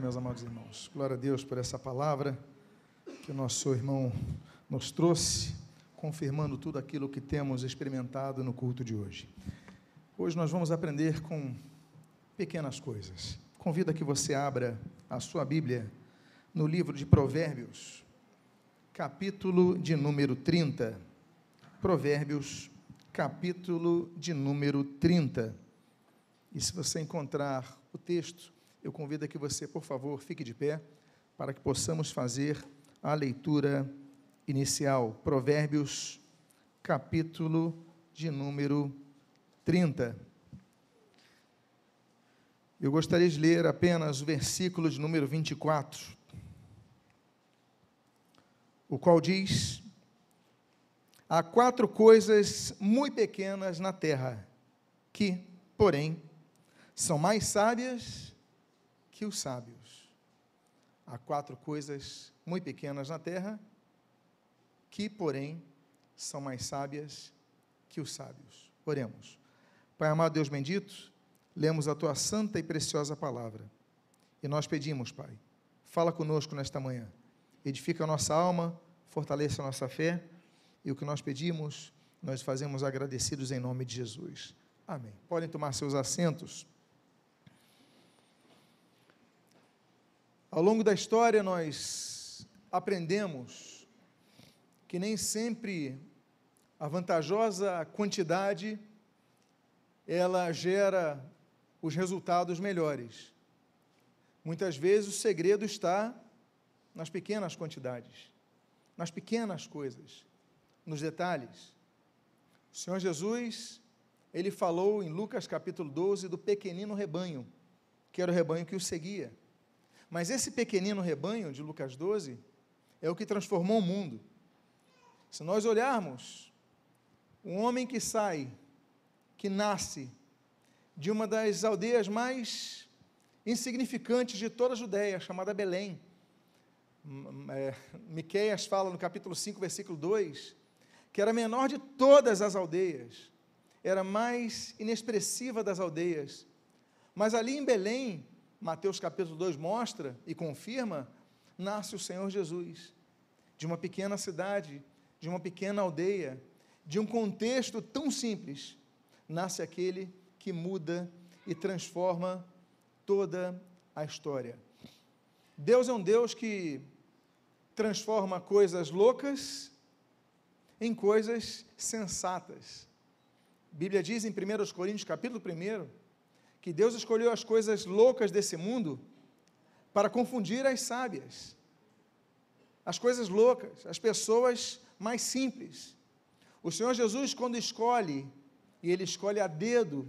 meus amados irmãos. Glória a Deus por essa palavra que o nosso irmão nos trouxe, confirmando tudo aquilo que temos experimentado no culto de hoje. Hoje nós vamos aprender com pequenas coisas. Convido a que você abra a sua Bíblia no livro de Provérbios, capítulo de número 30. Provérbios, capítulo de número 30. E se você encontrar o texto, eu convido a que você, por favor, fique de pé para que possamos fazer a leitura inicial. Provérbios, capítulo de número 30. Eu gostaria de ler apenas o versículo de número 24, o qual diz: Há quatro coisas muito pequenas na terra, que, porém, são mais sábias que os sábios. Há quatro coisas muito pequenas na terra, que, porém, são mais sábias que os sábios. Oremos. Pai amado Deus bendito, lemos a tua santa e preciosa palavra. E nós pedimos, Pai, fala conosco nesta manhã. Edifica a nossa alma, fortaleça a nossa fé. E o que nós pedimos, nós fazemos agradecidos em nome de Jesus. Amém. Podem tomar seus assentos. Ao longo da história, nós aprendemos que nem sempre a vantajosa quantidade ela gera os resultados melhores. Muitas vezes o segredo está nas pequenas quantidades, nas pequenas coisas, nos detalhes. O Senhor Jesus, ele falou em Lucas capítulo 12 do pequenino rebanho, que era o rebanho que o seguia. Mas esse pequenino rebanho de Lucas 12 é o que transformou o mundo. Se nós olharmos, um homem que sai, que nasce de uma das aldeias mais insignificantes de toda a Judéia, chamada Belém. É, Miqueias fala no capítulo 5, versículo 2, que era a menor de todas as aldeias, era a mais inexpressiva das aldeias. Mas ali em Belém, Mateus capítulo 2 mostra e confirma, nasce o Senhor Jesus, de uma pequena cidade, de uma pequena aldeia, de um contexto tão simples, nasce aquele que muda e transforma toda a história. Deus é um Deus que transforma coisas loucas em coisas sensatas. A Bíblia diz em 1 Coríntios, capítulo 1, que Deus escolheu as coisas loucas desse mundo para confundir as sábias, as coisas loucas, as pessoas mais simples. O Senhor Jesus, quando escolhe, e Ele escolhe a dedo,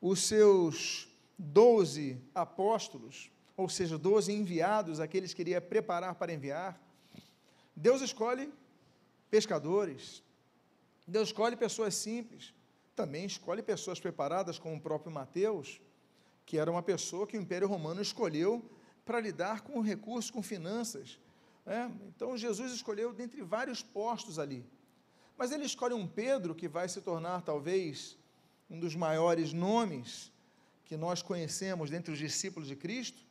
os seus doze apóstolos, ou seja, doze enviados, aqueles que iria preparar para enviar, Deus escolhe pescadores, Deus escolhe pessoas simples, também escolhe pessoas preparadas, como o próprio Mateus, que era uma pessoa que o Império Romano escolheu para lidar com recursos, com finanças. Né? Então Jesus escolheu dentre vários postos ali. Mas ele escolhe um Pedro que vai se tornar talvez um dos maiores nomes que nós conhecemos dentre os discípulos de Cristo,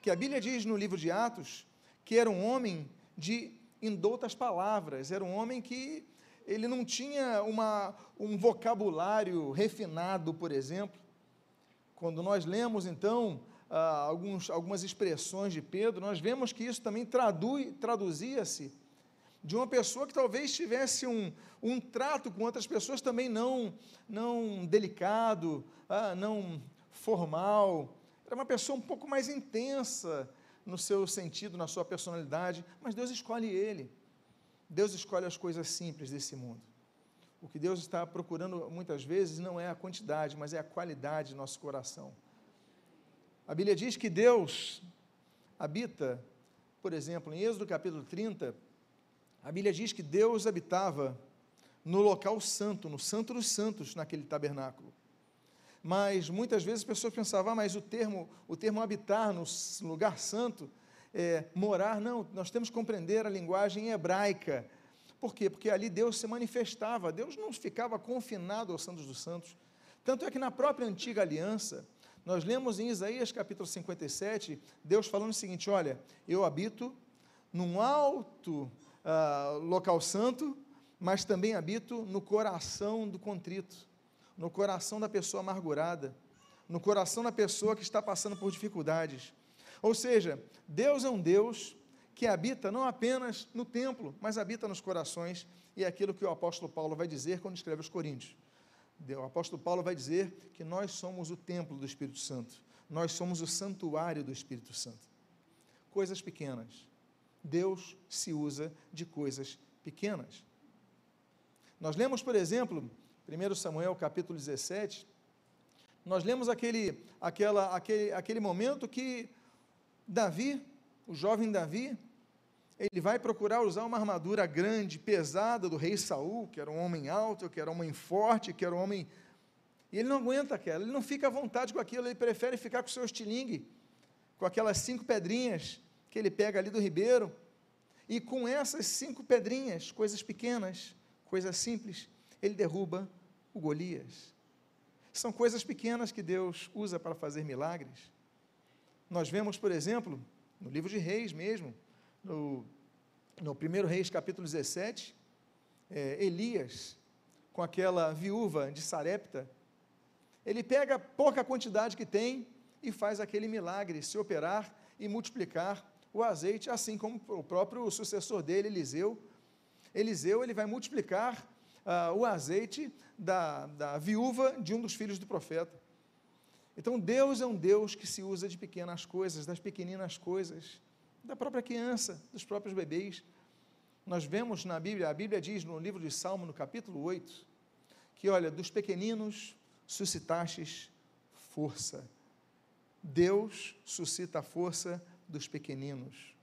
que a Bíblia diz no livro de Atos que era um homem de indoutas palavras, era um homem que ele não tinha uma, um vocabulário refinado, por exemplo. Quando nós lemos, então, ah, alguns, algumas expressões de Pedro, nós vemos que isso também traduzia-se de uma pessoa que talvez tivesse um, um trato com outras pessoas também não, não delicado, ah, não formal. Era uma pessoa um pouco mais intensa no seu sentido, na sua personalidade, mas Deus escolhe ele. Deus escolhe as coisas simples desse mundo. O que Deus está procurando muitas vezes não é a quantidade, mas é a qualidade de nosso coração. A Bíblia diz que Deus habita, por exemplo, em Êxodo capítulo 30, a Bíblia diz que Deus habitava no local santo, no santo dos santos, naquele tabernáculo. Mas muitas vezes as pessoas pensavam, ah, mas o termo, o termo habitar no lugar santo é, morar, não, nós temos que compreender a linguagem hebraica. Por quê? Porque ali Deus se manifestava, Deus não ficava confinado aos santos dos santos. Tanto é que na própria antiga aliança, Nós lemos em Isaías capítulo 57, Deus falando o seguinte: Olha, eu habito num alto uh, local santo, mas também habito no coração do contrito, no coração da pessoa amargurada, no coração da pessoa que está passando por dificuldades. Ou seja, Deus é um Deus que habita não apenas no templo, mas habita nos corações, e é aquilo que o apóstolo Paulo vai dizer quando escreve aos Coríntios. O apóstolo Paulo vai dizer que nós somos o templo do Espírito Santo, nós somos o santuário do Espírito Santo. Coisas pequenas. Deus se usa de coisas pequenas. Nós lemos, por exemplo, 1 Samuel capítulo 17, nós lemos aquele, aquela, aquele, aquele momento que Davi, o jovem Davi, ele vai procurar usar uma armadura grande, pesada do rei Saul, que era um homem alto, que era um homem forte, que era um homem. E ele não aguenta aquela, ele não fica à vontade com aquilo, ele prefere ficar com o seu estilingue, com aquelas cinco pedrinhas que ele pega ali do ribeiro, e com essas cinco pedrinhas, coisas pequenas, coisas simples, ele derruba o Golias. São coisas pequenas que Deus usa para fazer milagres. Nós vemos, por exemplo, no livro de Reis mesmo, no, no primeiro Reis, capítulo 17, é, Elias, com aquela viúva de Sarepta, ele pega pouca quantidade que tem e faz aquele milagre se operar e multiplicar o azeite, assim como o próprio sucessor dele, Eliseu. Eliseu ele vai multiplicar uh, o azeite da, da viúva de um dos filhos do profeta. Então Deus é um Deus que se usa de pequenas coisas, das pequeninas coisas da própria criança, dos próprios bebês. Nós vemos na Bíblia, a Bíblia diz no livro de Salmo, no capítulo 8, que olha, dos pequeninos suscitastes força. Deus suscita a força dos pequeninos.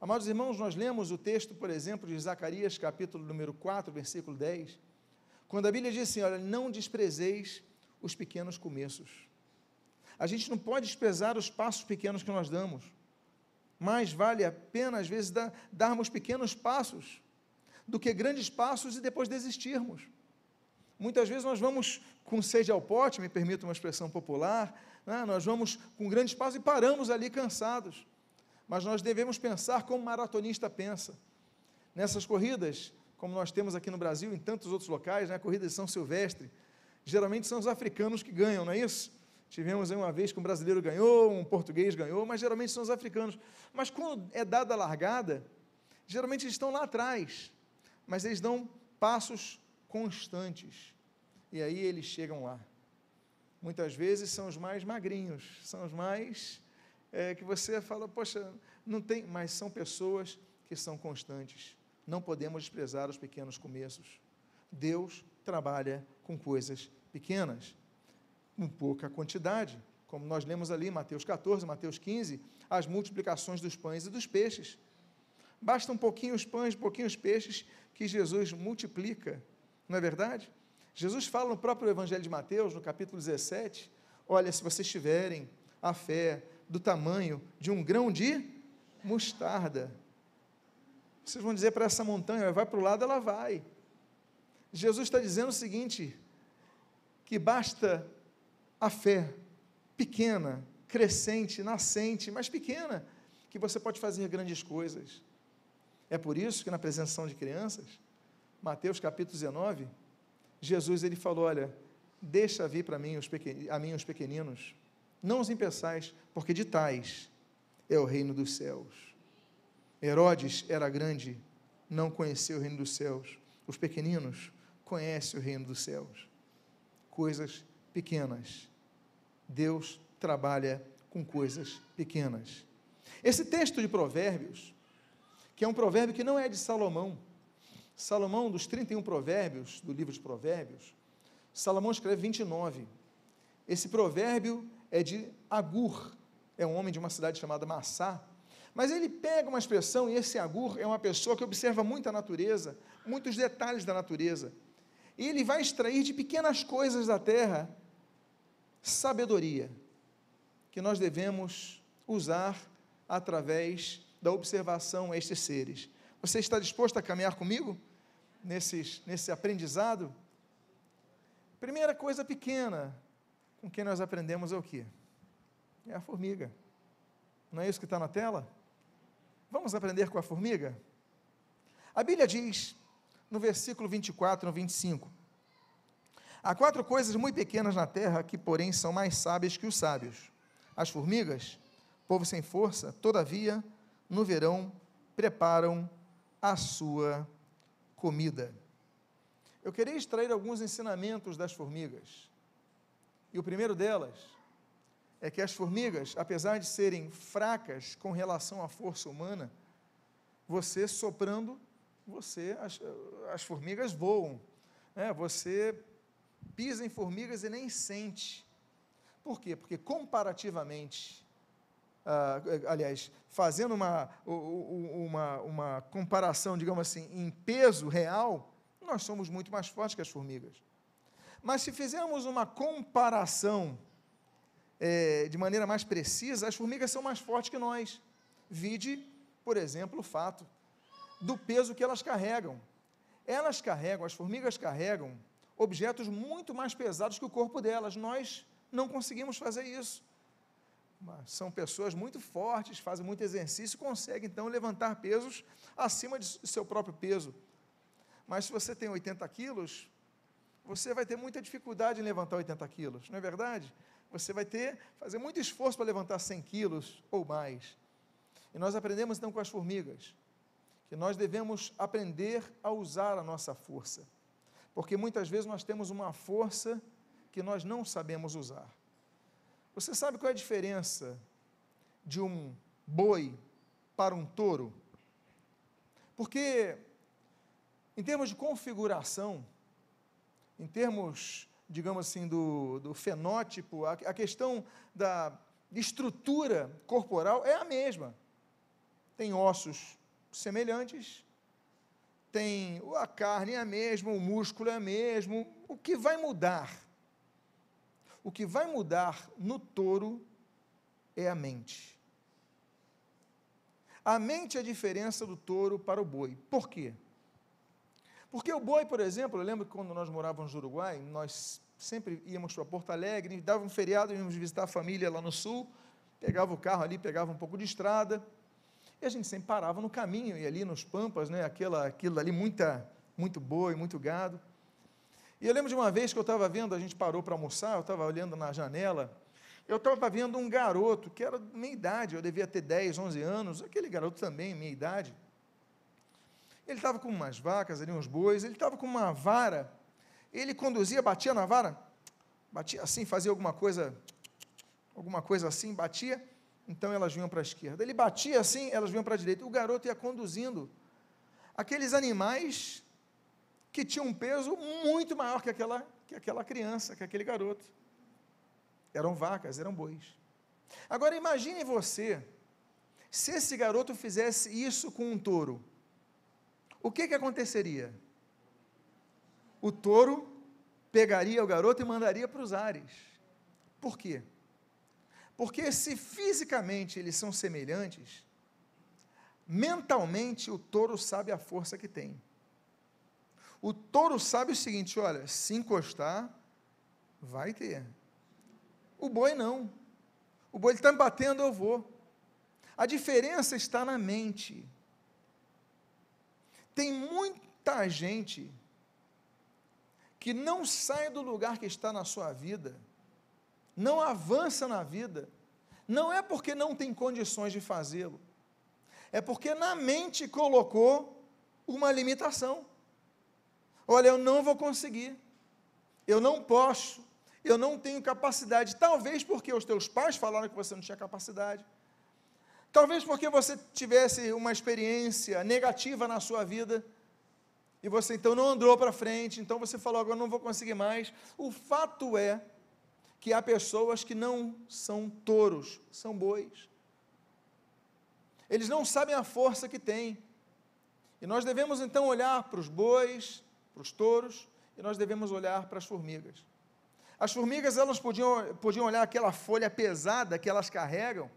Amados irmãos, nós lemos o texto, por exemplo, de Zacarias, capítulo número 4, versículo 10, quando a Bíblia diz assim: olha, não desprezeis os pequenos começos. A gente não pode desprezar os passos pequenos que nós damos mais vale a pena, às vezes, dar, darmos pequenos passos do que grandes passos e depois desistirmos. Muitas vezes nós vamos com sede ao pote, me permita uma expressão popular, né? nós vamos com grandes passos e paramos ali cansados. Mas nós devemos pensar como o maratonista pensa. Nessas corridas, como nós temos aqui no Brasil, em tantos outros locais, né? a corrida de São Silvestre, geralmente são os africanos que ganham, não é isso? Tivemos uma vez que um brasileiro ganhou, um português ganhou, mas geralmente são os africanos. Mas quando é dada a largada, geralmente eles estão lá atrás, mas eles dão passos constantes. E aí eles chegam lá. Muitas vezes são os mais magrinhos, são os mais é, que você fala, poxa, não tem, mas são pessoas que são constantes. Não podemos desprezar os pequenos começos. Deus trabalha com coisas pequenas com pouca quantidade, como nós lemos ali em Mateus 14, Mateus 15, as multiplicações dos pães e dos peixes. Basta um pouquinho os pães, um pouquinho os peixes, que Jesus multiplica, não é verdade? Jesus fala no próprio Evangelho de Mateus, no capítulo 17, olha, se vocês tiverem a fé do tamanho de um grão de mostarda, vocês vão dizer para essa montanha, vai para o lado, ela vai. Jesus está dizendo o seguinte, que basta a fé pequena, crescente, nascente, mas pequena, que você pode fazer grandes coisas. É por isso que na apresentação de crianças, Mateus capítulo 19, Jesus ele falou, olha, deixa vir para mim os a mim os pequeninos, não os impeçais, porque de tais é o reino dos céus. Herodes era grande, não conheceu o reino dos céus. Os pequeninos conhecem o reino dos céus. Coisas pequenas. Deus trabalha com coisas pequenas. Esse texto de Provérbios, que é um provérbio que não é de Salomão, Salomão, dos 31 provérbios do livro de Provérbios, Salomão escreve 29. Esse provérbio é de Agur, é um homem de uma cidade chamada Massá, mas ele pega uma expressão, e esse Agur é uma pessoa que observa muito a natureza, muitos detalhes da natureza, e ele vai extrair de pequenas coisas da terra sabedoria que nós devemos usar através da observação a estes seres. Você está disposto a caminhar comigo nesses, nesse aprendizado? Primeira coisa pequena com quem nós aprendemos é o quê? É a formiga. Não é isso que está na tela? Vamos aprender com a formiga? A Bíblia diz, no versículo 24 no 25, Há quatro coisas muito pequenas na terra que, porém, são mais sábias que os sábios: as formigas, povo sem força, todavia, no verão, preparam a sua comida. Eu queria extrair alguns ensinamentos das formigas. E o primeiro delas é que as formigas, apesar de serem fracas com relação à força humana, você soprando, você as, as formigas voam. É, você pisa em formigas e nem sente. Por quê? Porque comparativamente, ah, aliás, fazendo uma, uma, uma comparação, digamos assim, em peso real, nós somos muito mais fortes que as formigas. Mas se fizermos uma comparação é, de maneira mais precisa, as formigas são mais fortes que nós. Vide, por exemplo, o fato do peso que elas carregam. Elas carregam, as formigas carregam objetos muito mais pesados que o corpo delas. Nós não conseguimos fazer isso. São pessoas muito fortes, fazem muito exercício, conseguem então levantar pesos acima de seu próprio peso. Mas se você tem 80 quilos, você vai ter muita dificuldade em levantar 80 quilos, não é verdade? Você vai ter, fazer muito esforço para levantar 100 quilos ou mais. E nós aprendemos então com as formigas, que nós devemos aprender a usar a nossa força porque muitas vezes nós temos uma força que nós não sabemos usar. Você sabe qual é a diferença de um boi para um touro? Porque, em termos de configuração, em termos, digamos assim, do, do fenótipo, a, a questão da estrutura corporal é a mesma. Tem ossos semelhantes, tem a carne é a mesma, o músculo é a mesmo. O que vai mudar? O que vai mudar no touro é a mente. A mente é a diferença do touro para o boi. Por quê? Porque o boi, por exemplo, eu lembro que quando nós morávamos no Uruguai, nós sempre íamos para Porto Alegre, dava um feriado, íamos visitar a família lá no sul, pegava o carro ali, pegava um pouco de estrada, e a gente sempre parava no caminho, e ali nos pampas, né, aquela, aquilo ali, muita, muito boi, muito gado. E eu lembro de uma vez que eu estava vendo, a gente parou para almoçar, eu estava olhando na janela, eu estava vendo um garoto, que era minha idade, eu devia ter 10, 11 anos, aquele garoto também, minha idade. Ele estava com umas vacas ali, uns bois, ele estava com uma vara, ele conduzia, batia na vara, batia assim, fazia alguma coisa, alguma coisa assim, batia, então elas vinham para a esquerda. Ele batia assim, elas vinham para a direita. O garoto ia conduzindo aqueles animais que tinham um peso muito maior que aquela, que aquela criança, que aquele garoto. Eram vacas, eram bois. Agora imagine você, se esse garoto fizesse isso com um touro, o que, que aconteceria? O touro pegaria o garoto e mandaria para os ares. Por quê? Porque se fisicamente eles são semelhantes, mentalmente o touro sabe a força que tem. O touro sabe o seguinte: olha, se encostar, vai ter. O boi não. O boi está me batendo, eu vou. A diferença está na mente. Tem muita gente que não sai do lugar que está na sua vida não avança na vida, não é porque não tem condições de fazê-lo, é porque na mente colocou uma limitação. Olha, eu não vou conseguir, eu não posso, eu não tenho capacidade. Talvez porque os teus pais falaram que você não tinha capacidade. Talvez porque você tivesse uma experiência negativa na sua vida e você então não andou para frente, então você falou agora não vou conseguir mais. O fato é que há pessoas que não são touros, são bois. Eles não sabem a força que têm. E nós devemos então olhar para os bois, para os touros, e nós devemos olhar para as formigas. As formigas, elas podiam, podiam olhar aquela folha pesada que elas carregam.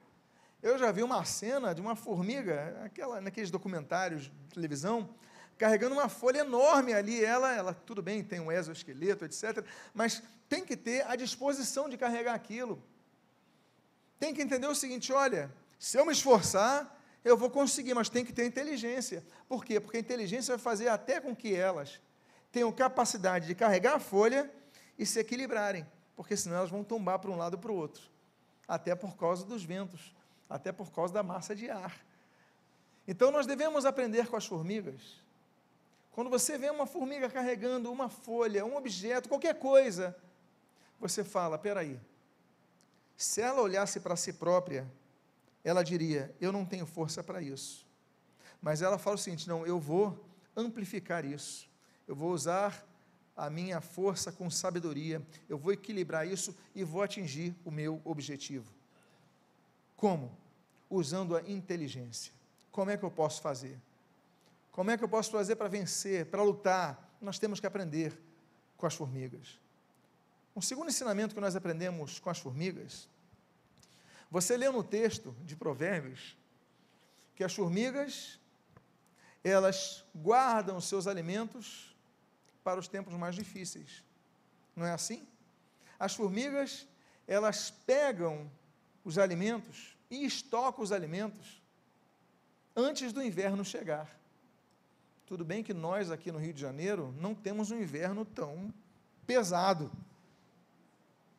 Eu já vi uma cena de uma formiga, aquela, naqueles documentários de televisão, carregando uma folha enorme ali. Ela, ela tudo bem, tem um exoesqueleto, etc. Mas tem que ter a disposição de carregar aquilo. Tem que entender o seguinte: olha, se eu me esforçar, eu vou conseguir, mas tem que ter inteligência. Por quê? Porque a inteligência vai fazer até com que elas tenham capacidade de carregar a folha e se equilibrarem, porque senão elas vão tombar para um lado para o outro, até por causa dos ventos, até por causa da massa de ar. Então nós devemos aprender com as formigas. Quando você vê uma formiga carregando uma folha, um objeto, qualquer coisa, você fala: peraí, se ela olhasse para si própria, ela diria: eu não tenho força para isso. Mas ela fala o seguinte: não, eu vou amplificar isso, eu vou usar a minha força com sabedoria, eu vou equilibrar isso e vou atingir o meu objetivo. Como? Usando a inteligência. Como é que eu posso fazer? Como é que eu posso fazer para vencer, para lutar? Nós temos que aprender com as formigas. Um segundo ensinamento que nós aprendemos com as formigas, você lê no texto de Provérbios que as formigas elas guardam os seus alimentos para os tempos mais difíceis. Não é assim? As formigas, elas pegam os alimentos e estocam os alimentos antes do inverno chegar. Tudo bem que nós aqui no Rio de Janeiro não temos um inverno tão pesado.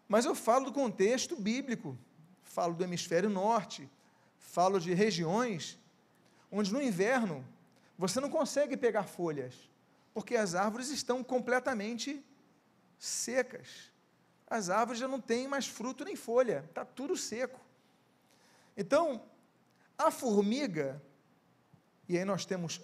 Mas eu falo do contexto bíblico, falo do hemisfério norte, falo de regiões onde no inverno você não consegue pegar folhas, porque as árvores estão completamente secas. As árvores já não têm mais fruto nem folha, está tudo seco. Então, a formiga, e aí nós temos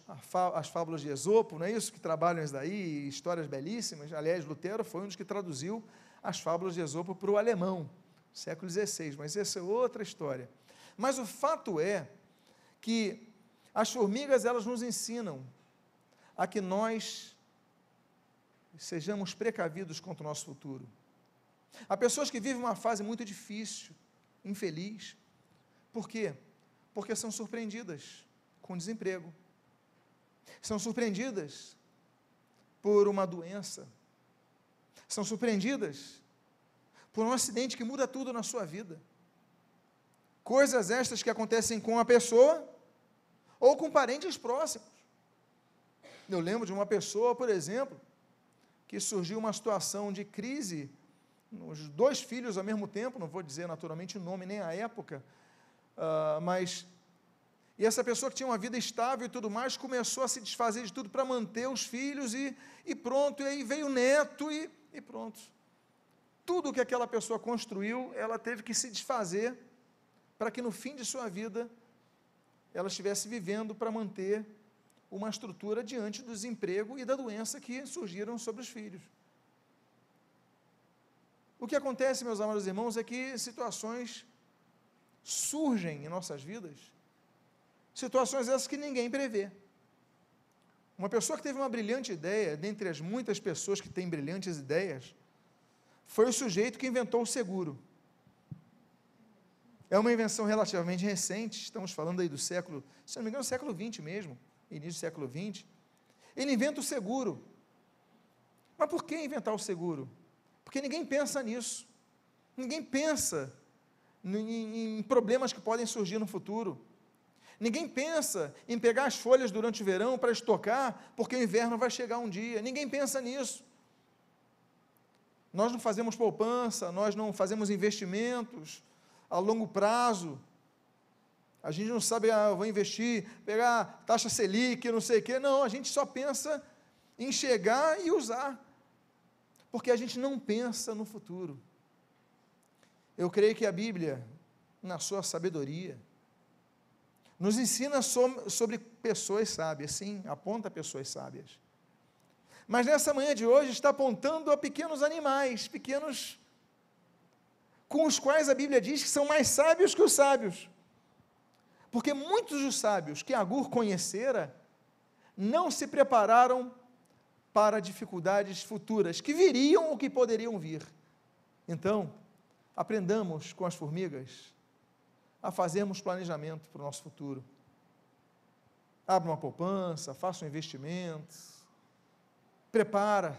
as fábulas de Esopo, não é isso? Que trabalham isso daí, histórias belíssimas. Aliás, Lutero foi um dos que traduziu as fábulas de Esopo para o alemão, século XVI, mas essa é outra história. Mas o fato é que as formigas, elas nos ensinam a que nós sejamos precavidos contra o nosso futuro. Há pessoas que vivem uma fase muito difícil, infeliz. Por quê? Porque são surpreendidas com desemprego. São surpreendidas por uma doença. São surpreendidas por um acidente que muda tudo na sua vida. Coisas estas que acontecem com a pessoa ou com parentes próximos. Eu lembro de uma pessoa, por exemplo, que surgiu uma situação de crise, os dois filhos ao mesmo tempo, não vou dizer naturalmente o nome nem a época, uh, mas e essa pessoa que tinha uma vida estável e tudo mais, começou a se desfazer de tudo para manter os filhos e, e pronto. E aí veio o neto e, e pronto. Tudo que aquela pessoa construiu, ela teve que se desfazer para que no fim de sua vida ela estivesse vivendo para manter uma estrutura diante do desemprego e da doença que surgiram sobre os filhos. O que acontece, meus amados irmãos, é que situações surgem em nossas vidas Situações essas que ninguém prevê. Uma pessoa que teve uma brilhante ideia, dentre as muitas pessoas que têm brilhantes ideias, foi o sujeito que inventou o seguro. É uma invenção relativamente recente, estamos falando aí do século, se não me engano, século XX mesmo, início do século XX. Ele inventa o seguro. Mas por que inventar o seguro? Porque ninguém pensa nisso. Ninguém pensa em, em problemas que podem surgir no futuro. Ninguém pensa em pegar as folhas durante o verão para estocar, porque o inverno vai chegar um dia. Ninguém pensa nisso. Nós não fazemos poupança, nós não fazemos investimentos a longo prazo. A gente não sabe, ah, vou investir, pegar taxa Selic, não sei o quê. Não, a gente só pensa em chegar e usar. Porque a gente não pensa no futuro. Eu creio que a Bíblia, na sua sabedoria, nos ensina sobre pessoas sábias, sim, aponta pessoas sábias. Mas nessa manhã de hoje está apontando a pequenos animais, pequenos, com os quais a Bíblia diz que são mais sábios que os sábios. Porque muitos dos sábios que Agur conhecera não se prepararam para dificuldades futuras que viriam ou que poderiam vir. Então, aprendamos com as formigas a fazermos planejamento para o nosso futuro. Abra uma poupança, faça um investimento. Prepara,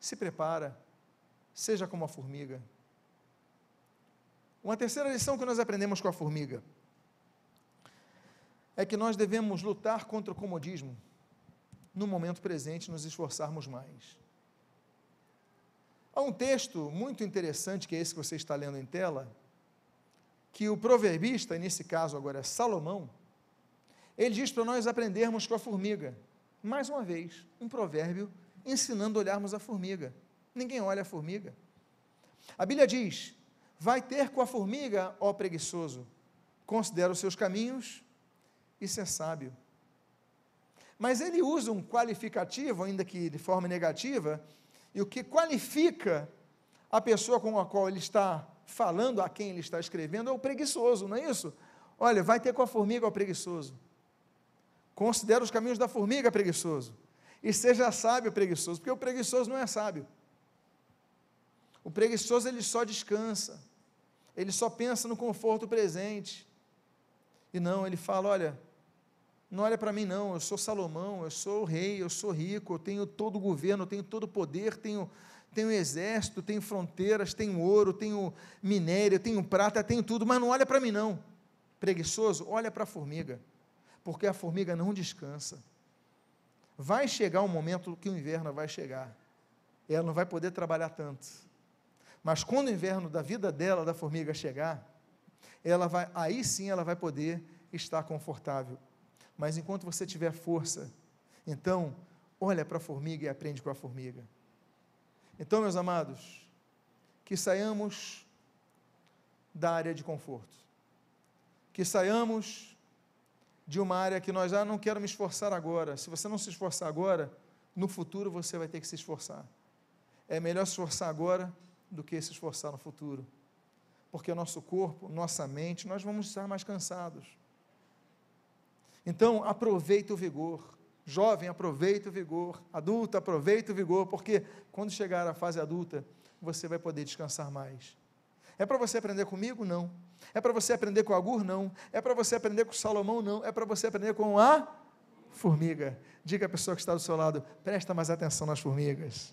se prepara. Seja como a formiga. Uma terceira lição que nós aprendemos com a formiga é que nós devemos lutar contra o comodismo no momento presente, nos esforçarmos mais. Há um texto muito interessante, que é esse que você está lendo em tela, que o proverbista, nesse caso agora é Salomão, ele diz para nós aprendermos com a formiga. Mais uma vez, um provérbio ensinando a olharmos a formiga. Ninguém olha a formiga. A Bíblia diz: Vai ter com a formiga, ó preguiçoso, considera os seus caminhos e ser sábio. Mas ele usa um qualificativo, ainda que de forma negativa, e o que qualifica a pessoa com a qual ele está falando, a quem ele está escrevendo, é o preguiçoso, não é isso? Olha, vai ter com a formiga o preguiçoso. Considera os caminhos da formiga preguiçoso. E seja sábio preguiçoso, porque o preguiçoso não é sábio. O preguiçoso ele só descansa. Ele só pensa no conforto presente. E não, ele fala, olha, não olha para mim, não. Eu sou Salomão, eu sou o rei, eu sou rico, eu tenho todo o governo, eu tenho todo o poder, tenho, tenho exército, tenho fronteiras, tenho ouro, tenho minério, tenho prata, tenho tudo, mas não olha para mim, não. Preguiçoso, olha para a formiga, porque a formiga não descansa. Vai chegar um momento que o inverno vai chegar, ela não vai poder trabalhar tanto. Mas quando o inverno da vida dela, da formiga, chegar, ela vai, aí sim ela vai poder estar confortável mas enquanto você tiver força, então, olha para a formiga e aprende com a formiga. Então, meus amados, que saiamos da área de conforto, que saiamos de uma área que nós, ah, não quero me esforçar agora. Se você não se esforçar agora, no futuro você vai ter que se esforçar. É melhor se esforçar agora do que se esforçar no futuro. Porque o nosso corpo, nossa mente, nós vamos estar mais cansados. Então, aproveita o vigor. Jovem, aproveita o vigor. Adulto, aproveita o vigor, porque quando chegar à fase adulta, você vai poder descansar mais. É para você aprender comigo? Não. É para você aprender com Agur? Não. É para você aprender com Salomão? Não. É para você aprender com a formiga. Diga à pessoa que está do seu lado: presta mais atenção nas formigas.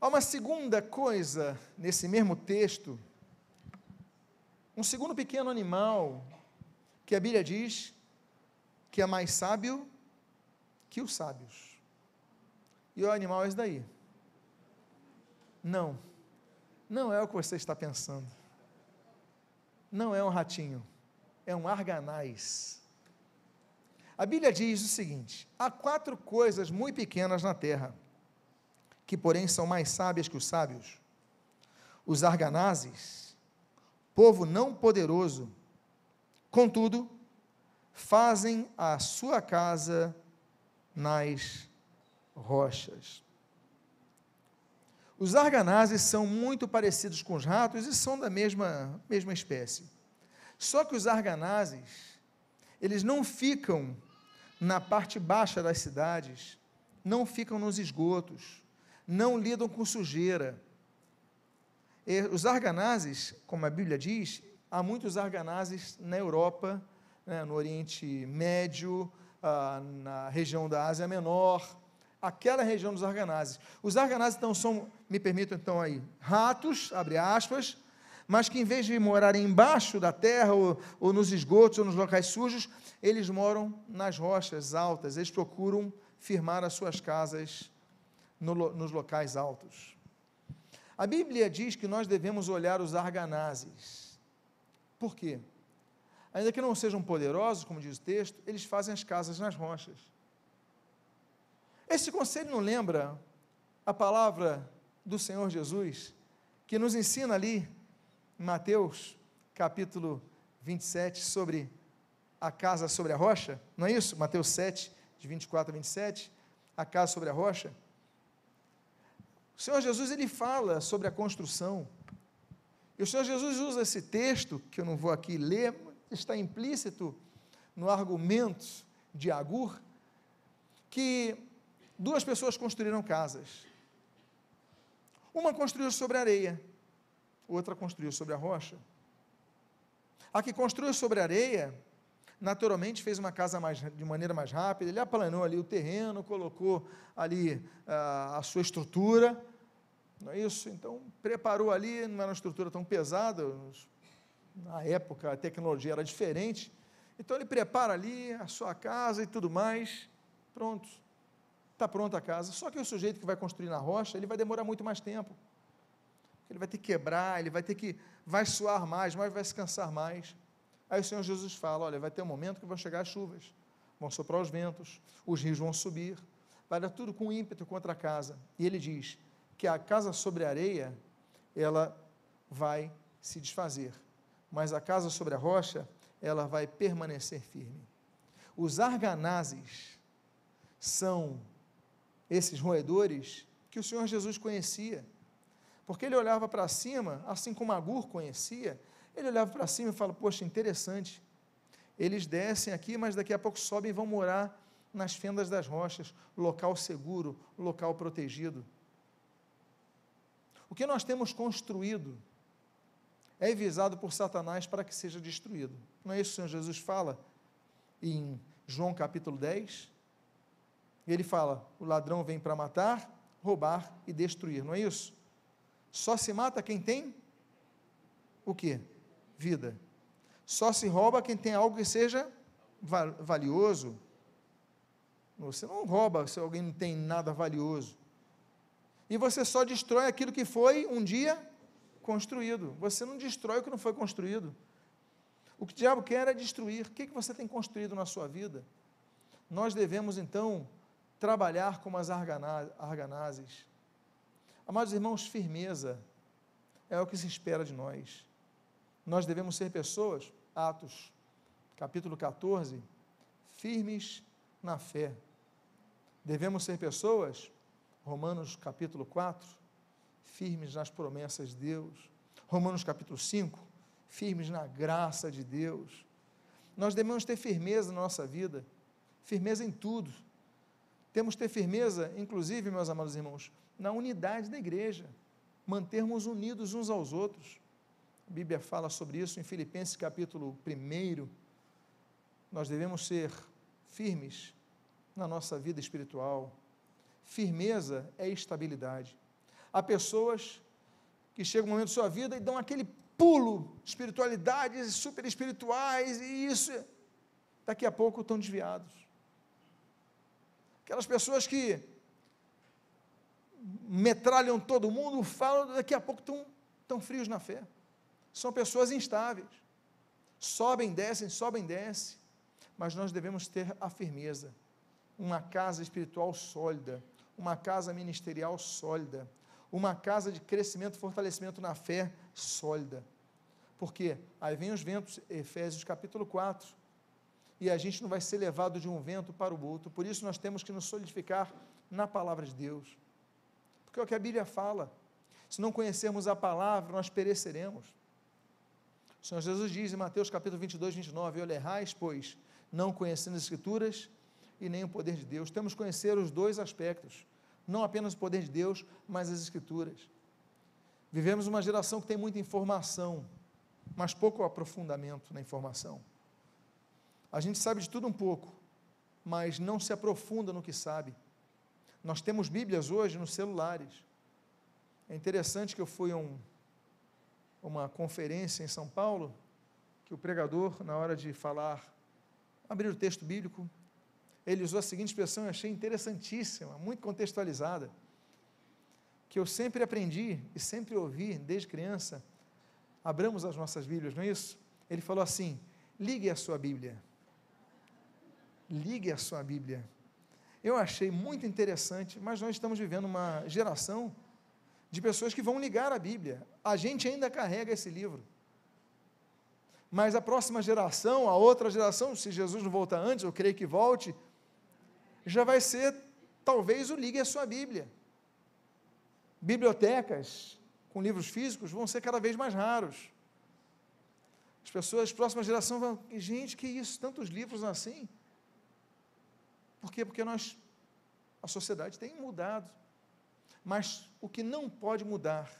Há uma segunda coisa nesse mesmo texto, um segundo pequeno animal, que a Bíblia diz que é mais sábio que os sábios. E o animal é esse daí. Não, não é o que você está pensando. Não é um ratinho, é um arganaz. A Bíblia diz o seguinte: há quatro coisas muito pequenas na terra que porém são mais sábias que os sábios. Os arganazes, povo não poderoso, contudo, fazem a sua casa nas rochas. Os arganazes são muito parecidos com os ratos e são da mesma, mesma espécie. Só que os arganazes, eles não ficam na parte baixa das cidades, não ficam nos esgotos, não lidam com sujeira. Os arganazes, como a Bíblia diz, há muitos arganazes na Europa, né, no Oriente Médio, ah, na região da Ásia Menor, aquela região dos arganazes. Os arganazes, então, são, me permitam então aí, ratos, abre aspas, mas que em vez de morarem embaixo da terra, ou, ou nos esgotos, ou nos locais sujos, eles moram nas rochas altas, eles procuram firmar as suas casas no, nos locais altos. A Bíblia diz que nós devemos olhar os arganazes. Por quê? Ainda que não sejam poderosos, como diz o texto, eles fazem as casas nas rochas. Esse conselho não lembra a palavra do Senhor Jesus, que nos ensina ali, em Mateus, capítulo 27, sobre a casa sobre a rocha? Não é isso? Mateus 7, de 24 a 27, a casa sobre a rocha. O Senhor Jesus ele fala sobre a construção. E o Senhor Jesus usa esse texto, que eu não vou aqui ler, está implícito no argumento de Agur, que duas pessoas construíram casas. Uma construiu sobre a areia, outra construiu sobre a rocha. A que construiu sobre areia, naturalmente fez uma casa mais, de maneira mais rápida, ele aplanou ali o terreno, colocou ali ah, a sua estrutura, não é isso? Então, preparou ali, não era uma estrutura tão pesada, na época a tecnologia era diferente, então ele prepara ali a sua casa e tudo mais, pronto, está pronta a casa. Só que o sujeito que vai construir na rocha, ele vai demorar muito mais tempo. Ele vai ter que quebrar, ele vai ter que, vai suar mais, mas vai se cansar mais. Aí o Senhor Jesus fala: olha, vai ter um momento que vão chegar as chuvas, vão soprar os ventos, os rios vão subir, vai dar tudo com ímpeto contra a casa. E ele diz que a casa sobre a areia, ela vai se desfazer, mas a casa sobre a rocha, ela vai permanecer firme. Os arganazes são esses roedores que o Senhor Jesus conhecia, porque ele olhava para cima, assim como Agur conhecia, ele olhava para cima e fala: Poxa, interessante. Eles descem aqui, mas daqui a pouco sobem e vão morar nas fendas das rochas, local seguro, local protegido. O que nós temos construído é visado por Satanás para que seja destruído. Não é isso que o Senhor Jesus fala em João capítulo 10? Ele fala: o ladrão vem para matar, roubar e destruir, não é isso? Só se mata quem tem o que? Vida. Só se rouba quem tem algo que seja valioso. Você não rouba se alguém não tem nada valioso. E você só destrói aquilo que foi um dia construído. Você não destrói o que não foi construído. O que o diabo quer é destruir. O que, que você tem construído na sua vida? Nós devemos, então, trabalhar como as arganazes. Amados irmãos, firmeza é o que se espera de nós. Nós devemos ser pessoas, Atos, capítulo 14, firmes na fé. Devemos ser pessoas, Romanos capítulo 4, firmes nas promessas de Deus. Romanos capítulo 5, firmes na graça de Deus. Nós devemos ter firmeza na nossa vida, firmeza em tudo. Temos que ter firmeza, inclusive, meus amados irmãos, na unidade da igreja, mantermos unidos uns aos outros. A Bíblia fala sobre isso em Filipenses capítulo 1. Nós devemos ser firmes na nossa vida espiritual. Firmeza é estabilidade. Há pessoas que chegam um momento da sua vida e dão aquele pulo, espiritualidades super espirituais, e isso, daqui a pouco estão desviados. Aquelas pessoas que metralham todo mundo, falam, daqui a pouco estão, estão frios na fé. São pessoas instáveis. Sobem, descem, sobem, descem. Mas nós devemos ter a firmeza. Uma casa espiritual sólida, uma casa ministerial sólida, uma casa de crescimento, fortalecimento na fé sólida. Porque aí vem os ventos, Efésios capítulo 4, e a gente não vai ser levado de um vento para o outro. Por isso nós temos que nos solidificar na palavra de Deus. Porque é o que a Bíblia fala. Se não conhecermos a palavra, nós pereceremos. O Senhor Jesus diz em Mateus capítulo 22, 29, Olha, errais, pois, não conhecendo as Escrituras e nem o poder de Deus. Temos que conhecer os dois aspectos não apenas o poder de Deus, mas as Escrituras. Vivemos uma geração que tem muita informação, mas pouco aprofundamento na informação. A gente sabe de tudo um pouco, mas não se aprofunda no que sabe. Nós temos Bíblias hoje nos celulares. É interessante que eu fui a um, uma conferência em São Paulo, que o pregador, na hora de falar, abrir o texto bíblico, ele usou a seguinte expressão, eu achei interessantíssima, muito contextualizada, que eu sempre aprendi e sempre ouvi desde criança. Abramos as nossas Bíblias, não é isso? Ele falou assim: ligue a sua Bíblia. Ligue a sua Bíblia. Eu achei muito interessante, mas nós estamos vivendo uma geração de pessoas que vão ligar a Bíblia. A gente ainda carrega esse livro. Mas a próxima geração, a outra geração, se Jesus não voltar antes, eu creio que volte, já vai ser, talvez, o ligue a sua Bíblia. Bibliotecas com livros físicos vão ser cada vez mais raros. As pessoas, a próxima geração vão, gente, que isso, tantos livros assim. Por quê? Porque nós, a sociedade tem mudado. Mas o que não pode mudar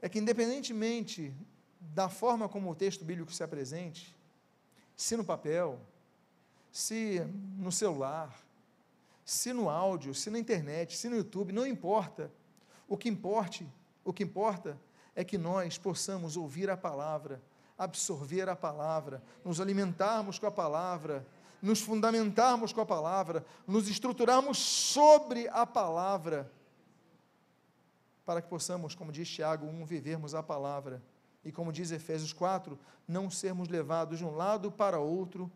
é que, independentemente da forma como o texto bíblico se apresente, se no papel, se no celular, se no áudio, se na internet, se no YouTube, não importa. O que importe, o que importa é que nós possamos ouvir a palavra, absorver a palavra, nos alimentarmos com a palavra, nos fundamentarmos com a palavra, nos estruturarmos sobre a palavra, para que possamos, como diz Tiago 1, vivermos a palavra. E como diz Efésios 4, não sermos levados de um lado para outro,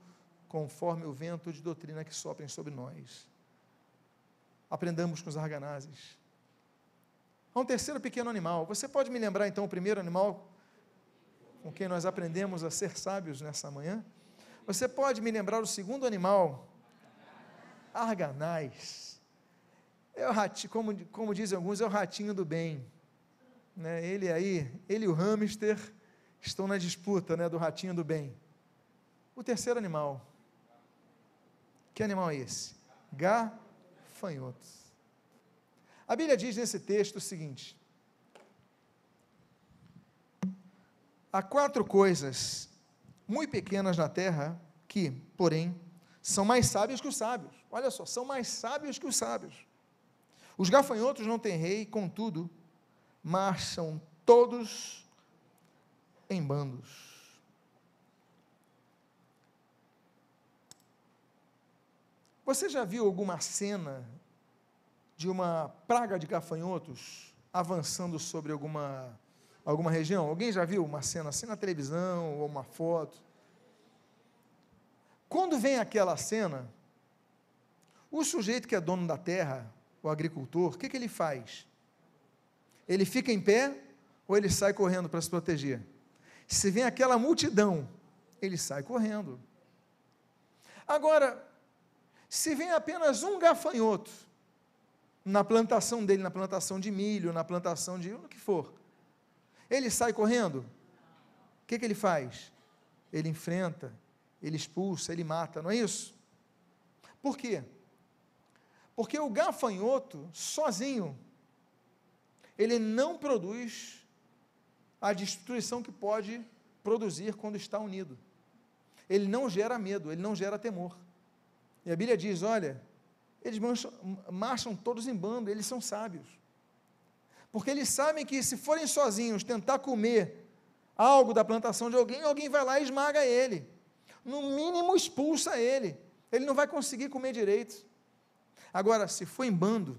conforme o vento de doutrina que soprem sobre nós. Aprendamos com os arganazes. Há um terceiro pequeno animal. Você pode me lembrar então o primeiro animal com quem nós aprendemos a ser sábios nessa manhã? Você pode me lembrar o segundo animal? Arganaz. É o ratinho, como, como dizem alguns, é o ratinho do bem. Né? Ele aí, ele e o hamster estão na disputa né, do ratinho do bem. O terceiro animal. Que animal é esse? Gafanhotos. A Bíblia diz nesse texto o seguinte: há quatro coisas muito pequenas na terra, que, porém, são mais sábios que os sábios. Olha só, são mais sábios que os sábios. Os gafanhotos não têm rei, contudo, marcham todos em bandos. Você já viu alguma cena de uma praga de gafanhotos avançando sobre alguma alguma região? Alguém já viu uma cena assim na televisão ou uma foto? Quando vem aquela cena, o sujeito que é dono da terra, o agricultor, o que, que ele faz? Ele fica em pé ou ele sai correndo para se proteger? Se vem aquela multidão, ele sai correndo. Agora, se vem apenas um gafanhoto na plantação dele, na plantação de milho, na plantação de o que for, ele sai correndo? O que, que ele faz? Ele enfrenta, ele expulsa, ele mata, não é isso? Por quê? Porque o gafanhoto, sozinho, ele não produz a destruição que pode produzir quando está unido. Ele não gera medo, ele não gera temor. E a Bíblia diz: olha, eles marcham, marcham todos em bando, eles são sábios porque eles sabem que se forem sozinhos tentar comer algo da plantação de alguém, alguém vai lá e esmaga ele. No mínimo expulsa ele. Ele não vai conseguir comer direito. Agora, se for em bando,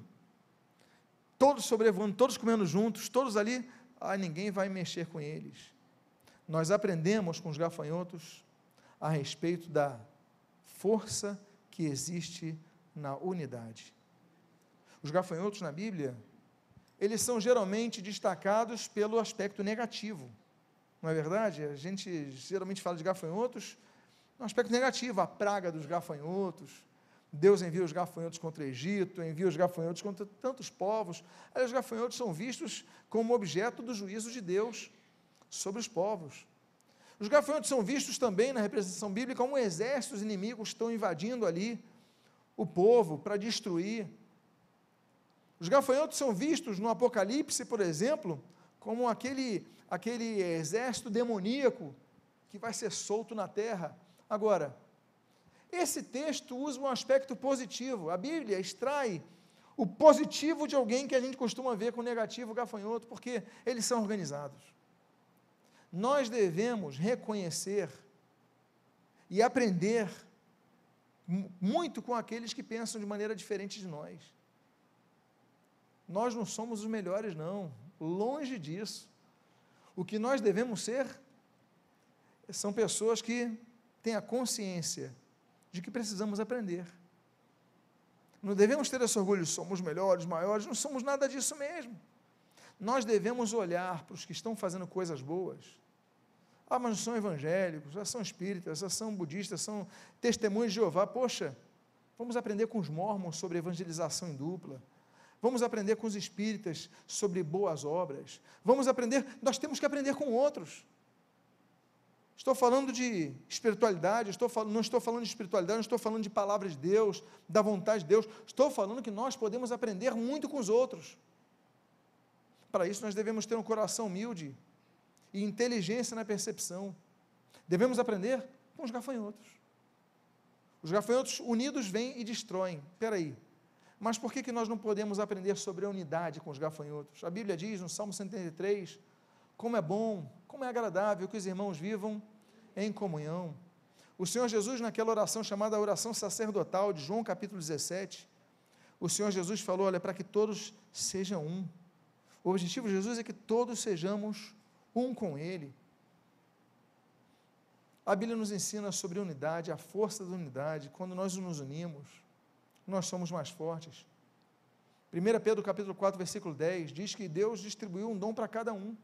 todos sobrevoando, todos comendo juntos, todos ali, ah, ninguém vai mexer com eles. Nós aprendemos com os gafanhotos a respeito da força que existe na unidade. Os gafanhotos na Bíblia eles são geralmente destacados pelo aspecto negativo. Não é verdade? A gente geralmente fala de gafanhotos no aspecto negativo, a praga dos gafanhotos. Deus envia os gafanhotos contra o Egito, envia os gafanhotos contra tantos povos. Aí os gafanhotos são vistos como objeto do juízo de Deus sobre os povos. Os gafanhotos são vistos também na representação bíblica como exércitos inimigos estão invadindo ali o povo para destruir. Os gafanhotos são vistos no Apocalipse, por exemplo, como aquele, aquele exército demoníaco que vai ser solto na terra. Agora, esse texto usa um aspecto positivo. A Bíblia extrai o positivo de alguém que a gente costuma ver com o negativo gafanhoto, porque eles são organizados. Nós devemos reconhecer e aprender muito com aqueles que pensam de maneira diferente de nós. Nós não somos os melhores, não. Longe disso. O que nós devemos ser são pessoas que têm a consciência de que precisamos aprender. Não devemos ter esse orgulho, somos melhores, maiores, não somos nada disso mesmo. Nós devemos olhar para os que estão fazendo coisas boas. Ah, mas não são evangélicos, já são espíritas, já são budistas, são testemunhos de Jeová. Poxa, vamos aprender com os mormons sobre evangelização em dupla. Vamos aprender com os espíritas sobre boas obras. Vamos aprender, nós temos que aprender com outros. Estou falando de espiritualidade, estou falando, não estou falando de espiritualidade, não estou falando de palavras de Deus, da vontade de Deus. Estou falando que nós podemos aprender muito com os outros. Para isso, nós devemos ter um coração humilde e inteligência na percepção. Devemos aprender com os gafanhotos. Os gafanhotos unidos vêm e destroem. Espera aí. Mas por que, que nós não podemos aprender sobre a unidade com os gafanhotos? A Bíblia diz no Salmo 133, como é bom, como é agradável que os irmãos vivam em comunhão. O Senhor Jesus, naquela oração chamada oração sacerdotal de João capítulo 17, o Senhor Jesus falou: olha, para que todos sejam um. O objetivo de Jesus é que todos sejamos um com Ele. A Bíblia nos ensina sobre a unidade, a força da unidade. Quando nós nos unimos, nós somos mais fortes. 1 Pedro capítulo 4, versículo 10, diz que Deus distribuiu um dom para cada um.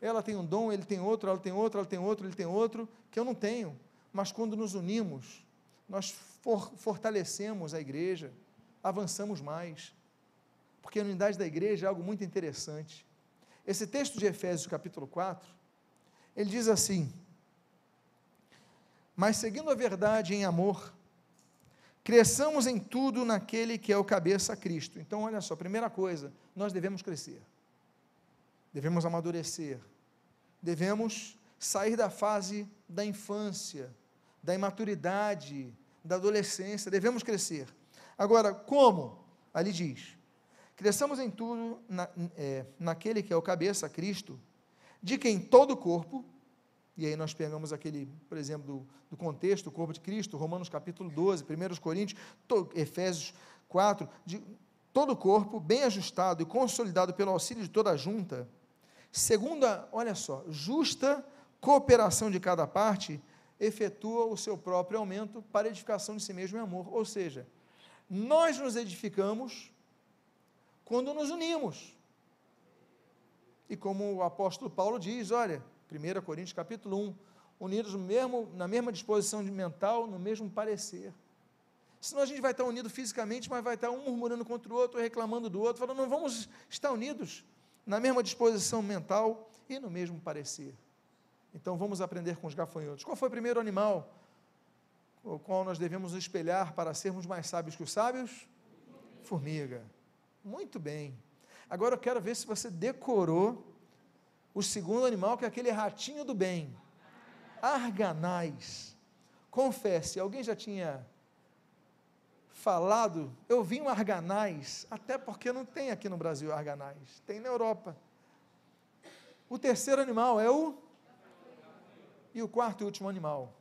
Ela tem um dom, ele tem outro, ela tem outro, ela tem outro, ele tem outro, que eu não tenho. Mas quando nos unimos, nós for, fortalecemos a igreja, avançamos mais. Porque a unidade da igreja é algo muito interessante. Esse texto de Efésios, capítulo 4, ele diz assim: Mas seguindo a verdade em amor, cresçamos em tudo naquele que é o cabeça Cristo. Então, olha só, primeira coisa, nós devemos crescer devemos amadurecer, devemos sair da fase da infância, da imaturidade, da adolescência, devemos crescer. Agora, como? Ali diz: cresçamos em tudo na, é, naquele que é o cabeça, Cristo, de quem todo o corpo, e aí nós pegamos aquele, por exemplo, do, do contexto, o corpo de Cristo, Romanos capítulo 12, 1 Coríntios, to, Efésios 4, de, todo o corpo, bem ajustado e consolidado pelo auxílio de toda a junta, Segunda, olha só, justa cooperação de cada parte efetua o seu próprio aumento para edificação de si mesmo em amor. Ou seja, nós nos edificamos quando nos unimos. E como o apóstolo Paulo diz, olha, 1 Coríntios capítulo 1, unidos mesmo, na mesma disposição mental, no mesmo parecer. Senão a gente vai estar unido fisicamente, mas vai estar um murmurando contra o outro, reclamando do outro, falando, não vamos estar unidos na mesma disposição mental e no mesmo parecer. Então vamos aprender com os gafanhotos. Qual foi o primeiro animal o qual nós devemos nos espelhar para sermos mais sábios que os sábios? Formiga. Muito bem. Agora eu quero ver se você decorou o segundo animal, que é aquele ratinho do bem. Arganais. Confesse, alguém já tinha falado, eu vi um arganais, até porque não tem aqui no Brasil arganais, tem na Europa. O terceiro animal é o. E o quarto e último animal,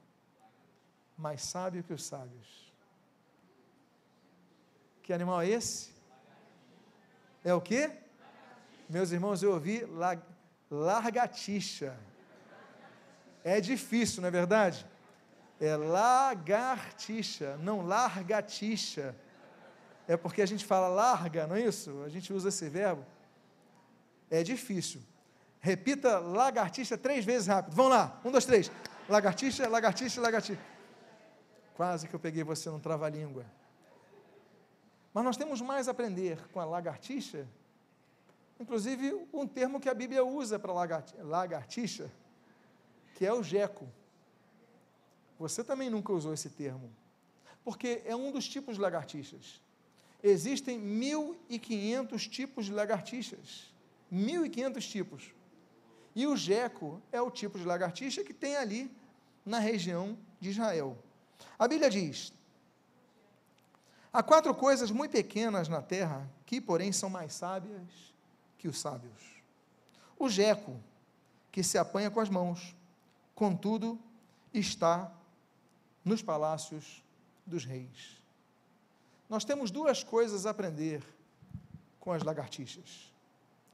mais sábio que os sábios. Que animal é esse? É o que? Meus irmãos, eu ouvi la, largatixa. É difícil, não é verdade? é lagartixa, não largatixa. É porque a gente fala larga, não é isso? A gente usa esse verbo. É difícil. Repita lagartixa três vezes rápido. Vamos lá. Um, dois, três. Lagartixa, lagartixa, lagartixa. Quase que eu peguei você no trava-língua. Mas nós temos mais a aprender com a lagartixa. Inclusive, um termo que a Bíblia usa para lagartixa, que é o geco. Você também nunca usou esse termo, porque é um dos tipos de lagartixas. Existem 1.500 tipos de lagartixas. 1.500 tipos. E o geco é o tipo de lagartixa que tem ali na região de Israel. A Bíblia diz: Há quatro coisas muito pequenas na terra que, porém, são mais sábias que os sábios. O geco, que se apanha com as mãos, contudo, está nos palácios dos reis. Nós temos duas coisas a aprender com as lagartixas.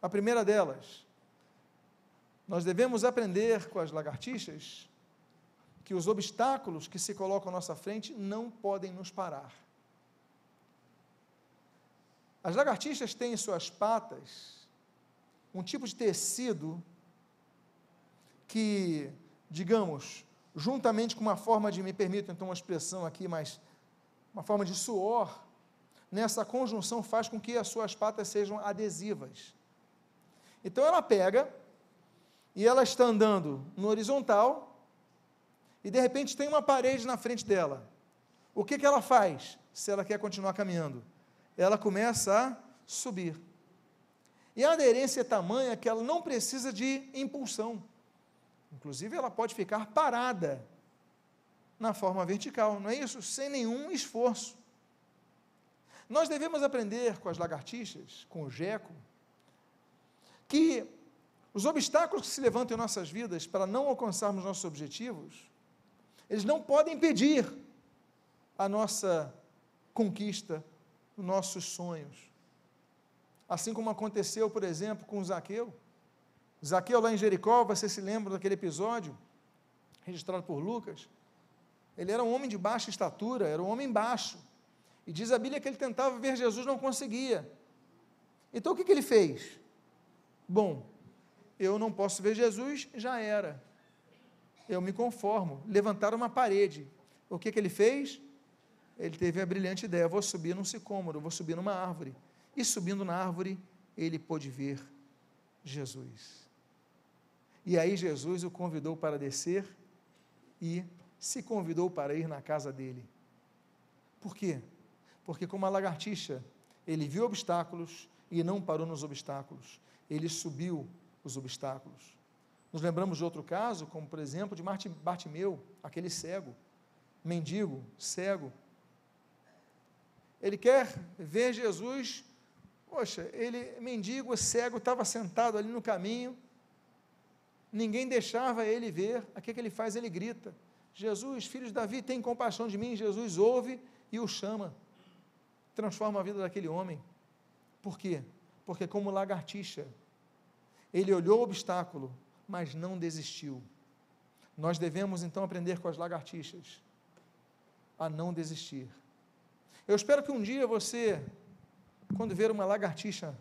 A primeira delas, nós devemos aprender com as lagartixas que os obstáculos que se colocam à nossa frente não podem nos parar. As lagartixas têm em suas patas um tipo de tecido que, digamos, juntamente com uma forma de, me permito então uma expressão aqui, mas uma forma de suor, nessa conjunção faz com que as suas patas sejam adesivas. Então ela pega e ela está andando no horizontal e de repente tem uma parede na frente dela. O que, que ela faz se ela quer continuar caminhando? Ela começa a subir. E a aderência é tamanha que ela não precisa de impulsão. Inclusive, ela pode ficar parada na forma vertical, não é isso? Sem nenhum esforço. Nós devemos aprender com as lagartixas, com o geco, que os obstáculos que se levantam em nossas vidas para não alcançarmos nossos objetivos, eles não podem impedir a nossa conquista, os nossos sonhos. Assim como aconteceu, por exemplo, com Zaqueu. Zaqueu lá em Jericó, você se lembra daquele episódio, registrado por Lucas? Ele era um homem de baixa estatura, era um homem baixo. E diz a Bíblia que ele tentava ver Jesus, não conseguia. Então o que, que ele fez? Bom, eu não posso ver Jesus, já era. Eu me conformo. Levantaram uma parede. O que, que ele fez? Ele teve a brilhante ideia: vou subir num sicômoro, vou subir numa árvore. E subindo na árvore, ele pôde ver Jesus. E aí Jesus o convidou para descer e se convidou para ir na casa dele. Por quê? Porque, como a lagartixa, ele viu obstáculos e não parou nos obstáculos, ele subiu os obstáculos. Nos lembramos de outro caso, como por exemplo de Bartimeu, aquele cego, mendigo, cego. Ele quer ver Jesus, poxa, ele, mendigo, cego, estava sentado ali no caminho, ninguém deixava ele ver, o que, que ele faz? Ele grita: Jesus, filho de Davi, tem compaixão de mim. Jesus ouve e o chama transforma a vida daquele homem. Por quê? Porque, como lagartixa, ele olhou o obstáculo, mas não desistiu. Nós devemos então aprender com as lagartixas a não desistir. Eu espero que um dia você, quando ver uma lagartixa,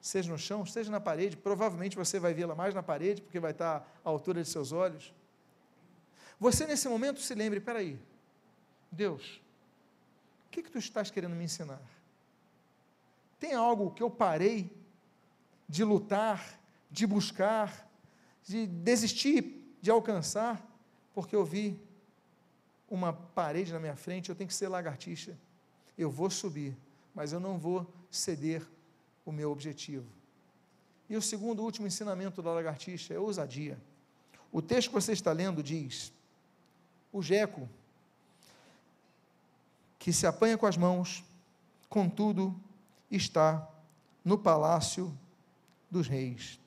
seja no chão, seja na parede, provavelmente você vai vê-la mais na parede, porque vai estar à altura de seus olhos. Você nesse momento se lembre, peraí, Deus, que, que tu estás querendo me ensinar? Tem algo que eu parei de lutar, de buscar, de desistir de alcançar, porque eu vi uma parede na minha frente, eu tenho que ser lagartixa. Eu vou subir, mas eu não vou ceder o meu objetivo. E o segundo, último ensinamento da lagartixa é ousadia. O texto que você está lendo diz: o Jeco, que se apanha com as mãos, contudo, está no palácio dos reis.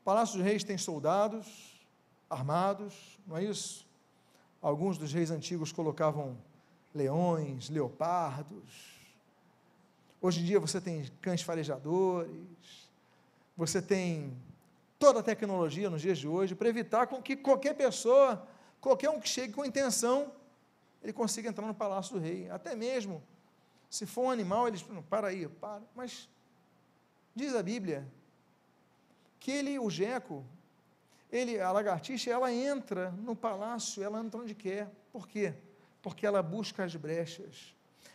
O palácio dos reis tem soldados armados, não é isso? Alguns dos reis antigos colocavam leões, leopardos. Hoje em dia você tem cães farejadores, você tem toda a tecnologia nos dias de hoje para evitar com que qualquer pessoa, qualquer um que chegue com intenção ele consiga entrar no palácio do rei. Até mesmo, se for um animal, eles, não, para aí, para. Mas, diz a Bíblia, que ele, o Jeco, ele, a lagartixa, ela entra no palácio, ela entra onde quer. Por quê? Porque ela busca as brechas,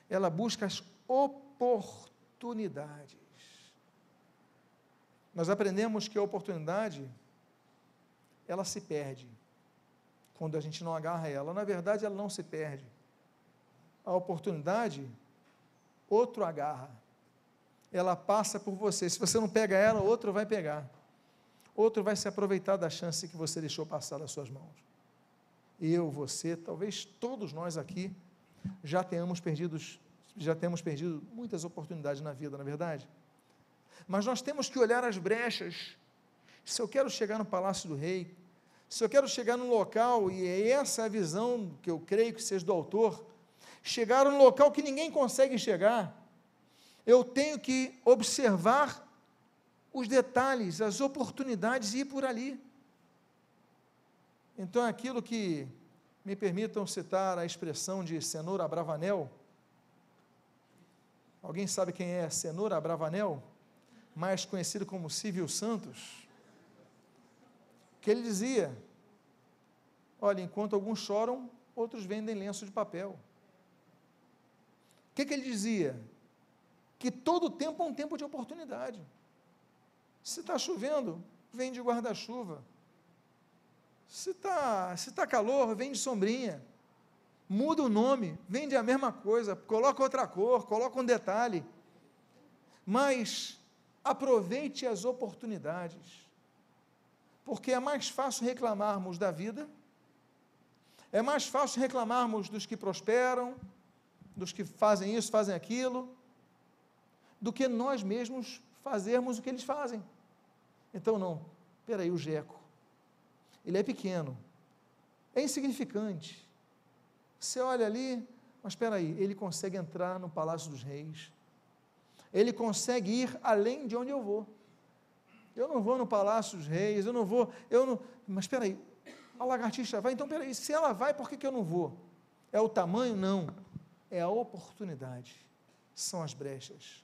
ela busca as oportunidades. Nós aprendemos que a oportunidade, ela se perde quando a gente não agarra ela. Na verdade, ela não se perde. A oportunidade, outro agarra. Ela passa por você. Se você não pega ela, outro vai pegar. Outro vai se aproveitar da chance que você deixou passar das suas mãos. Eu, você, talvez todos nós aqui já tenhamos perdido, já temos perdido muitas oportunidades na vida, na é verdade. Mas nós temos que olhar as brechas. Se eu quero chegar no palácio do rei, se eu quero chegar num local, e é essa a visão que eu creio que seja do autor, chegar num local que ninguém consegue chegar, eu tenho que observar os detalhes, as oportunidades e ir por ali. Então, é aquilo que me permitam citar a expressão de cenoura bravanel. Alguém sabe quem é cenoura bravanel? Mais conhecido como Cível Santos que ele dizia: Olha, enquanto alguns choram, outros vendem lenço de papel. O que, que ele dizia? Que todo tempo é um tempo de oportunidade. Se está chovendo, vem de guarda-chuva. Se está se tá calor, vem de sombrinha. Muda o nome, vende a mesma coisa, coloca outra cor, coloca um detalhe. mas aproveite as oportunidades, porque é mais fácil reclamarmos da vida, é mais fácil reclamarmos dos que prosperam, dos que fazem isso, fazem aquilo, do que nós mesmos fazermos o que eles fazem. Então, não, aí, o Jeco, ele é pequeno, é insignificante. Você olha ali, mas espera aí, ele consegue entrar no Palácio dos Reis, ele consegue ir além de onde eu vou. Eu não vou no Palácio dos Reis, eu não vou, eu não, mas espera aí, a lagartixa vai, então espera aí, se ela vai, por que, que eu não vou? É o tamanho? Não, é a oportunidade, são as brechas.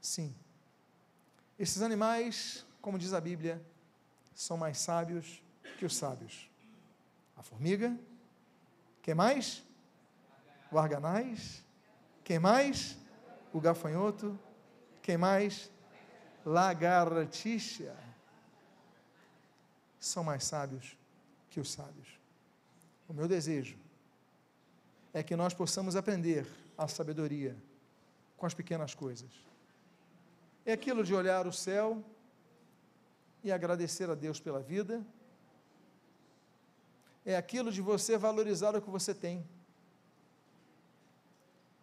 Sim, esses animais, como diz a Bíblia, são mais sábios que os sábios. A formiga, quem mais? O arganaz, quem mais? O gafanhoto, quem mais? Lagartixa. São mais sábios que os sábios. O meu desejo é que nós possamos aprender a sabedoria com as pequenas coisas. É aquilo de olhar o céu e agradecer a Deus pela vida. É aquilo de você valorizar o que você tem.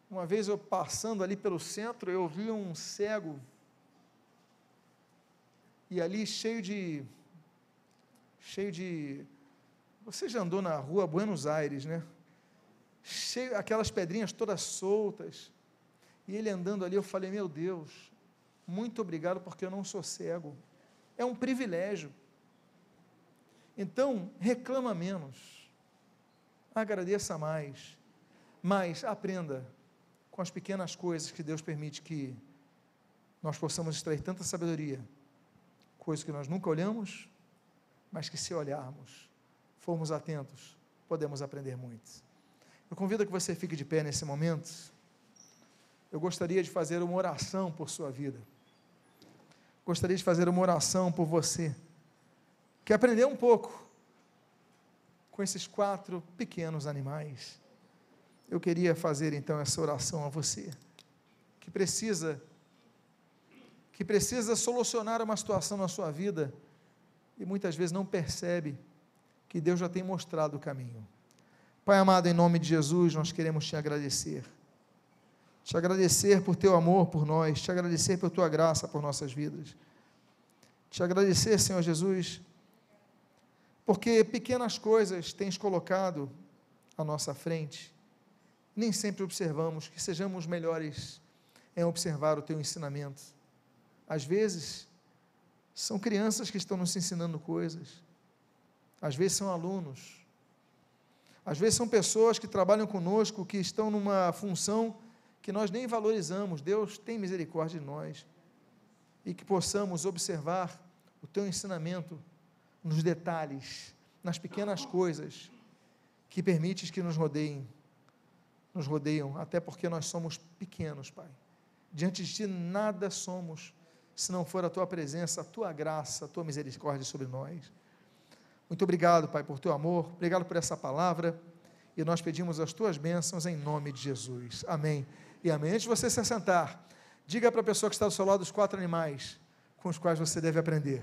Uma vez eu passando ali pelo centro, eu vi um cego e ali cheio de cheio de você já andou na rua Buenos Aires, né? Cheio, aquelas pedrinhas todas soltas. E ele andando ali, eu falei: Meu Deus, muito obrigado porque eu não sou cego. É um privilégio. Então, reclama menos, agradeça mais, mas aprenda com as pequenas coisas que Deus permite que nós possamos extrair tanta sabedoria, coisas que nós nunca olhamos, mas que se olharmos, formos atentos, podemos aprender muito. Eu convido que você fique de pé nesse momento. Eu gostaria de fazer uma oração por sua vida. Gostaria de fazer uma oração por você, que aprendeu um pouco com esses quatro pequenos animais. Eu queria fazer então essa oração a você, que precisa que precisa solucionar uma situação na sua vida e muitas vezes não percebe que Deus já tem mostrado o caminho. Pai amado, em nome de Jesus, nós queremos te agradecer. Te agradecer por teu amor por nós, te agradecer por tua graça por nossas vidas. Te agradecer, Senhor Jesus, porque pequenas coisas tens colocado à nossa frente. Nem sempre observamos que sejamos melhores em observar o teu ensinamento. Às vezes, são crianças que estão nos ensinando coisas às vezes são alunos, às vezes são pessoas que trabalham conosco, que estão numa função que nós nem valorizamos. Deus tem misericórdia de nós e que possamos observar o teu ensinamento nos detalhes, nas pequenas coisas que permites que nos rodeiem, nos rodeiam, até porque nós somos pequenos, Pai. Diante de ti nada somos, se não for a tua presença, a tua graça, a tua misericórdia sobre nós. Muito obrigado, Pai, por teu amor, obrigado por essa palavra, e nós pedimos as tuas bênçãos em nome de Jesus. Amém e amém. Antes de você se assentar, diga para a pessoa que está do seu lado os quatro animais com os quais você deve aprender.